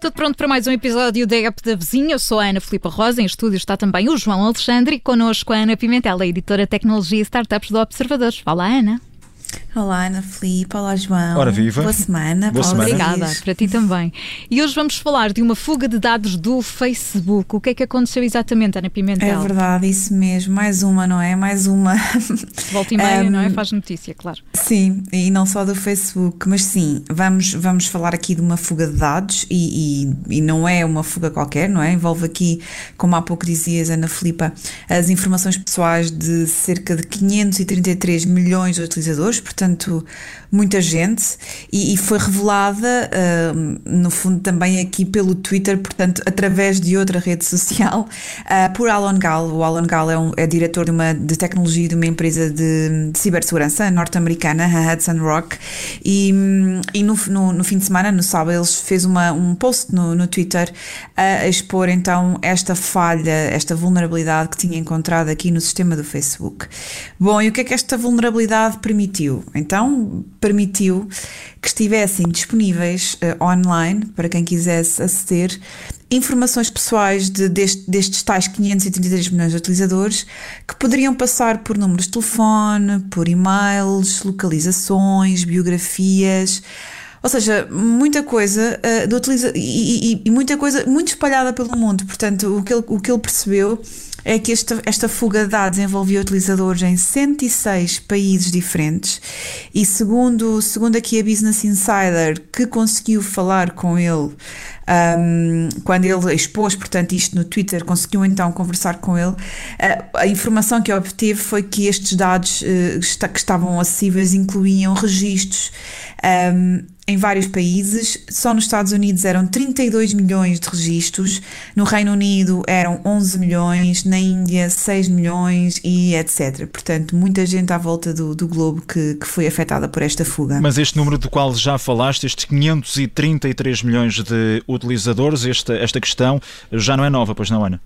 Tudo pronto para mais um episódio da App da Vizinha. Eu sou a Ana Filipa Rosa. Em estúdio está também o João Alexandre e connosco a Ana Pimentel, a editora Tecnologia e Startups do Observadores. Fala, Ana. Olá, Ana Filipe. Olá, João. Ora, viva. Boa semana. Boa semana. Obrigada, para ti também. E hoje vamos falar de uma fuga de dados do Facebook. O que é que aconteceu exatamente, Ana Pimentel? É verdade, isso mesmo. Mais uma, não é? Mais uma. Volta e meia, um, não é? Faz notícia, claro. Sim, e não só do Facebook, mas sim, vamos, vamos falar aqui de uma fuga de dados e, e, e não é uma fuga qualquer, não é? Envolve aqui, como há pouco dizias, Ana Filipa, as informações pessoais de cerca de 533 milhões de utilizadores, portanto, muita gente, e, e foi revelada, uh, no fundo, também aqui pelo Twitter, portanto, através de outra rede social, uh, por Alan Gall. O Alan Gall é, um, é diretor de, uma, de tecnologia de uma empresa de, de cibersegurança norte-americana, a Hudson Rock, e, e no, no, no, fim de semana, no sábado, eles fez uma, um post no, no Twitter a expor então esta falha, esta vulnerabilidade que tinha encontrado aqui no sistema do Facebook. Bom, e o que é que esta vulnerabilidade permitiu? Então, permitiu que estivessem disponíveis uh, online, para quem quisesse aceder, informações pessoais de, deste, destes tais 533 milhões de utilizadores que poderiam passar por números de telefone, por e-mails, localizações, biografias. Ou seja, muita coisa uh, de utiliza e, e, e, muita coisa muito espalhada pelo mundo. Portanto, o que ele, o que ele percebeu é que esta, esta fuga de dados envolvia utilizadores em 106 países diferentes e segundo, segundo aqui a Business Insider, que conseguiu falar com ele um, quando ele expôs, portanto, isto no Twitter, conseguiu então conversar com ele, uh, a informação que obteve foi que estes dados uh, que estavam acessíveis incluíam registros um, em vários países. Só nos Estados Unidos eram 32 milhões de registros, no Reino Unido eram 11 milhões, na Índia 6 milhões e etc. Portanto, muita gente à volta do, do globo que, que foi afetada por esta fuga. Mas este número do qual já falaste, estes 533 milhões de utilizadores, esta, esta questão já não é nova, pois não, Ana?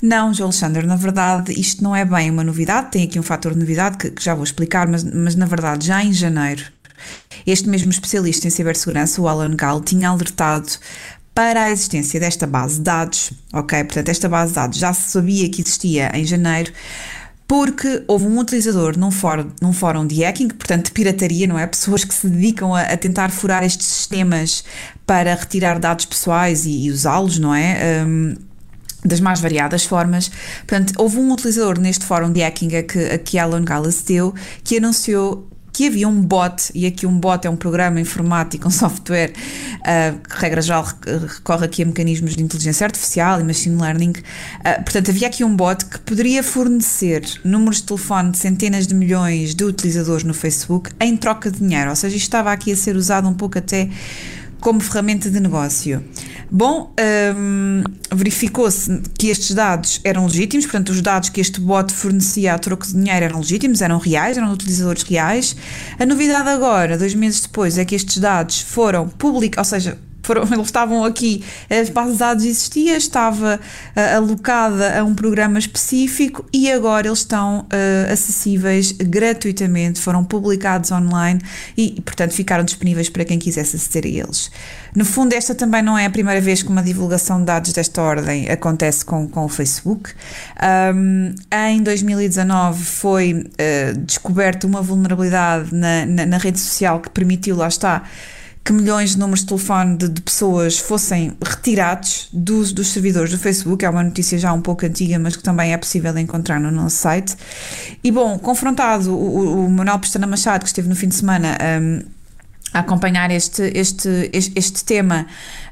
Não, João Alexandre, na verdade isto não é bem uma novidade, tem aqui um fator de novidade que, que já vou explicar, mas, mas na verdade já em janeiro este mesmo especialista em cibersegurança, o Alan Gall, tinha alertado para a existência desta base de dados, ok? Portanto, esta base de dados já se sabia que existia em janeiro, porque houve um utilizador num fórum, num fórum de hacking, portanto, de pirataria, não é? Pessoas que se dedicam a, a tentar furar estes sistemas para retirar dados pessoais e, e usá-los, não é? Um, das mais variadas formas. Portanto, houve um utilizador neste fórum de hacking a que, a que Alan Gallas deu que anunciou que havia um bot, e aqui um bot é um programa informático, um software, uh, que regra geral recorre aqui a mecanismos de inteligência artificial e machine learning. Uh, portanto, havia aqui um bot que poderia fornecer números de telefone de centenas de milhões de utilizadores no Facebook em troca de dinheiro, ou seja, isto estava aqui a ser usado um pouco até como ferramenta de negócio. Bom, um, verificou-se que estes dados eram legítimos, portanto, os dados que este bot fornecia a troco de dinheiro eram legítimos, eram reais, eram utilizadores reais. A novidade agora, dois meses depois, é que estes dados foram publicados, ou seja, foram, eles estavam aqui, as bases de dados existiam, estava uh, alocada a um programa específico e agora eles estão uh, acessíveis gratuitamente, foram publicados online e, portanto, ficaram disponíveis para quem quisesse aceder a eles. No fundo, esta também não é a primeira vez que uma divulgação de dados desta ordem acontece com, com o Facebook. Um, em 2019 foi uh, descoberta uma vulnerabilidade na, na, na rede social que permitiu, lá está, que milhões de números de telefone de, de, pessoas fossem retirados dos, dos servidores do Facebook. É uma notícia já um pouco antiga, mas que também é possível encontrar no nosso site. E bom, confrontado o, o Manuel Pestana Machado, que esteve no fim de semana. Um, a acompanhar este, este, este, este tema,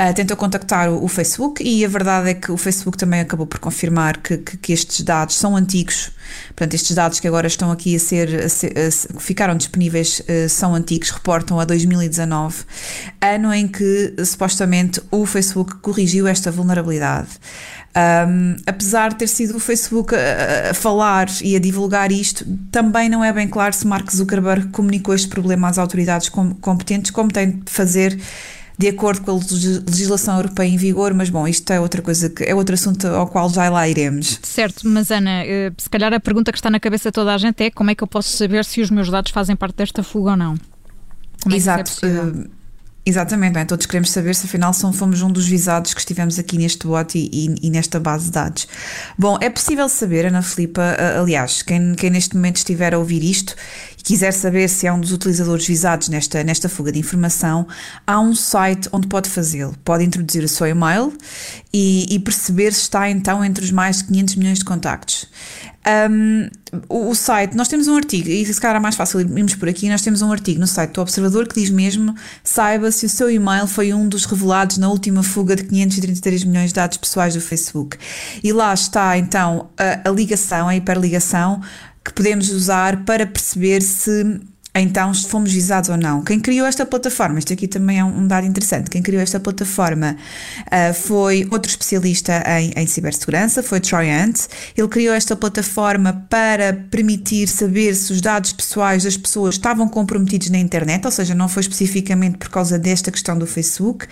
uh, tentou contactar o, o, Facebook e a verdade é que o Facebook também acabou por confirmar que, que, que, estes dados são antigos. Portanto, estes dados que agora estão aqui a ser, a ser a, ficaram disponíveis uh, são antigos, reportam a 2019, ano em que supostamente o Facebook corrigiu esta vulnerabilidade. Um, apesar de ter sido o Facebook a, a, falar e a divulgar isto, também não é bem claro se Mark Zuckerberg comunicou este problema às autoridades com, competentes, como tem de fazer de acordo com a legislação europeia em vigor, mas bom, isto é outra coisa que é outro assunto ao qual já lá iremos. Certo, mas Ana, eh, se calhar a pergunta que está na cabeça de toda a gente é como é que eu posso saber se os meus dados fazem parte desta fuga ou não? Como é Exato. É Exatamente, é? todos queremos saber se afinal fomos um dos visados que estivemos aqui neste bot e, e, e, nesta base de dados. Bom, é possível saber, Ana Filipa, aliás, quem, quem neste momento estiver a ouvir isto e quiser saber se é um dos utilizadores visados nesta, nesta fuga de informação, há um site onde pode fazê-lo. Pode introduzir o seu e-mail e, e perceber se está então entre os mais de 500 milhões de contactos. Um, o, site, nós temos um artigo, e se calhar é mais fácil irmos por aqui, nós temos um artigo no site do Observador que diz mesmo: saiba se o seu e-mail foi um dos revelados na última fuga de 533 milhões de dados pessoais do Facebook. E lá está então a, a ligação, a hiperligação que podemos usar para perceber se então se fomos visados ou não. Quem criou esta plataforma, isto aqui também é um dado interessante, quem criou esta plataforma uh, foi outro especialista em, em, cibersegurança, foi Troy Hunt. Ele criou esta plataforma para permitir saber se os dados pessoais das pessoas estavam comprometidos na internet, ou seja, não foi especificamente por causa desta questão do Facebook,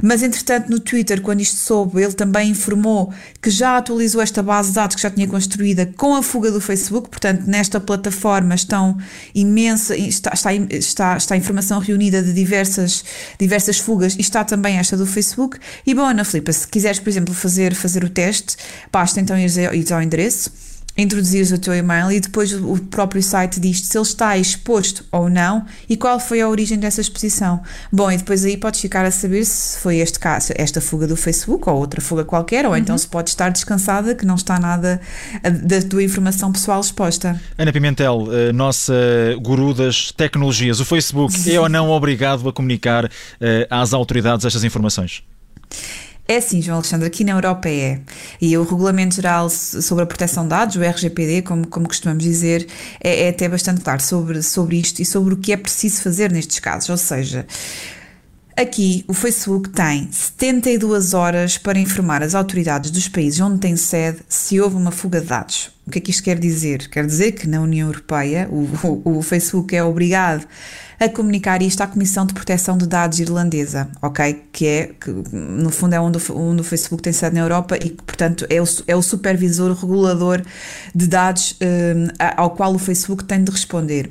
mas entretanto no Twitter, quando isto soube, ele também informou que já atualizou esta base de dados que já tinha construída com a fuga do Facebook, portanto nesta plataforma estão imensa está, está, está, está informação reunida de diversas, diversas fugas e está também esta do Facebook. E bom, Ana Filipa, se quiseres, por exemplo, fazer, fazer o teste, basta então ir, ao endereço introduzires o teu e-mail e depois o próprio site diz se ele está exposto ou não e qual foi a origem dessa exposição. Bom, e depois aí podes ficar a saber se foi este caso, esta fuga do Facebook ou outra fuga qualquer, ou então uhum. então se pode estar descansada que não está nada da tua informação pessoal exposta. Ana Pimentel, eh, nossa guru das tecnologias, o Facebook é ou não obrigado a comunicar eh, às autoridades estas informações? É sim, João Alexandre, aqui na Europa é. E o Regulamento Geral sobre a Proteção de Dados, o RGPD, como, como costumamos dizer, é, é até bastante claro sobre, sobre isto e sobre o que é preciso fazer nestes casos. Ou seja, Aqui, o Facebook tem 72 horas para informar as autoridades dos países onde tem sede se houve uma fuga de dados. O que é que isto quer dizer? Quer dizer que na União Europeia o, o, o Facebook é obrigado a comunicar isto à Comissão de Proteção de Dados irlandesa, ok? Que é, que no fundo é onde, onde o Facebook tem sede na Europa e que, portanto, é o, é o supervisor regulador de dados um, ao qual o Facebook tem de responder.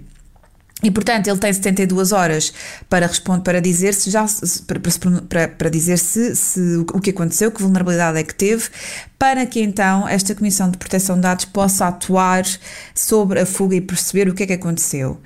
E, portanto, ele tem 72 horas para responder, para dizer se já para, para, dizer se, se o que aconteceu, que vulnerabilidade é que teve, para que então esta Comissão de Proteção de Dados possa atuar sobre a fuga e perceber o que é que aconteceu.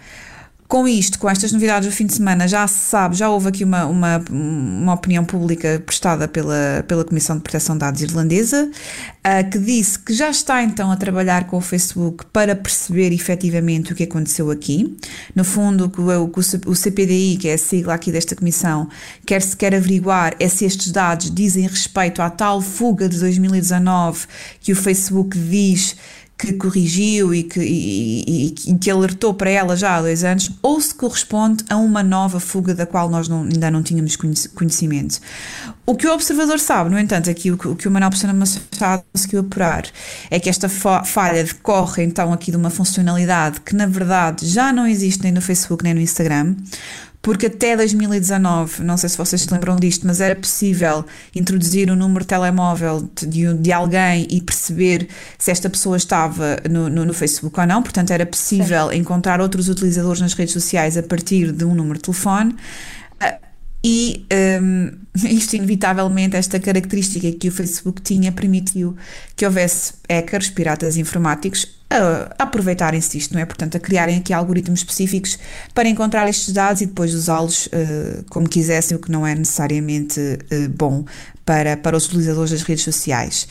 Com isto, com estas novidades do fim de semana, já se sabe, já houve aqui uma, uma, uma opinião pública prestada pela, pela Comissão de Proteção de Dados irlandesa, uh, que disse que já está então a trabalhar com o Facebook para perceber efetivamente o que aconteceu aqui. No fundo, o, o, o CPDI, que é a sigla aqui desta comissão, quer se quer averiguar é se estes dados dizem respeito à tal fuga de 2019 que o Facebook diz que corrigiu e que, e, e, que alertou para ela já há dois anos, ou se corresponde a uma nova fuga da qual nós não, ainda não tínhamos conhecimento. O que o observador sabe, no entanto, aqui o, o que o Manuel Pestana Machado conseguiu apurar é que esta falha decorre então aqui de uma funcionalidade que na verdade já não existe nem no Facebook nem no Instagram, porque até 2019, não sei se vocês se lembram disto, mas era possível introduzir o um número de telemóvel de, de, alguém e perceber se esta pessoa estava no, no, no Facebook ou não, portanto era possível certo. encontrar outros utilizadores nas redes sociais a partir de um número de telefone. E um, isto, inevitavelmente, esta característica que o Facebook tinha permitiu que houvesse hackers, piratas informáticos, a, aproveitarem-se disto, não é? Portanto, a criarem aqui algoritmos específicos para encontrar estes dados e depois usá-los uh, como quisessem, o que não é necessariamente uh, bom para, para os utilizadores das redes sociais.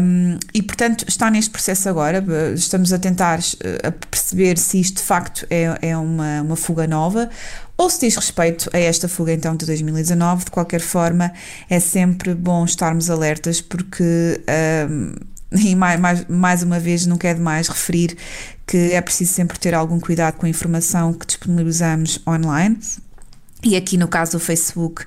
Um, e, portanto, está neste processo agora, estamos a tentar uh, a perceber se isto de facto é, é uma, uma fuga nova ou se diz respeito a esta fuga então de 2019. De qualquer forma, é sempre bom estarmos alertas porque. Um, e mais, mais, mais uma vez, não quero demais referir que é preciso sempre ter algum cuidado com a informação que disponibilizamos online. E aqui no caso do Facebook,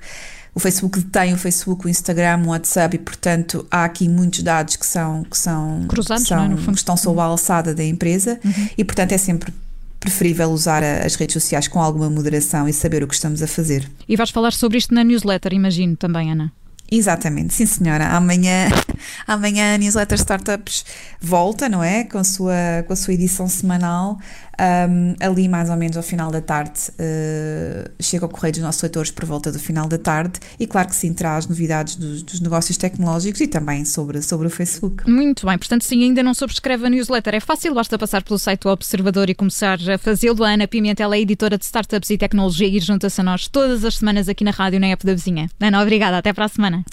o Facebook detém o Facebook, o Instagram, o WhatsApp e, portanto, há aqui muitos dados que são que são cruzados, que, são, não é, que estão sob a alçada da empresa uhum. e, portanto, é sempre preferível usar as redes sociais com alguma moderação e saber o que estamos a fazer. E vais falar sobre isto na newsletter, imagino também, Ana. Exatamente, sim senhora. Amanhã, amanhã a newsletter Startups volta, não é? Com a sua, com a sua edição semanal. Um, ali, mais ou menos ao final da tarde, uh, chega ao correio dos nossos leitores por volta do final da tarde e, claro que sim, traz novidades dos, dos, negócios tecnológicos e também sobre, sobre o Facebook. Muito bem, portanto, sim, ainda não subscreve a newsletter. É fácil, basta passar pelo site do Observador e começar a fazê-lo. A Ana Pimentel é editora de Startups e Tecnologia e junta-se a nós todas as semanas aqui na rádio na app da vizinha. Ana, obrigada, até para a semana.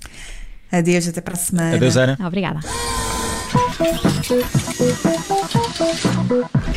Adeus, até para a semana. Adeus, Ana. Obrigada.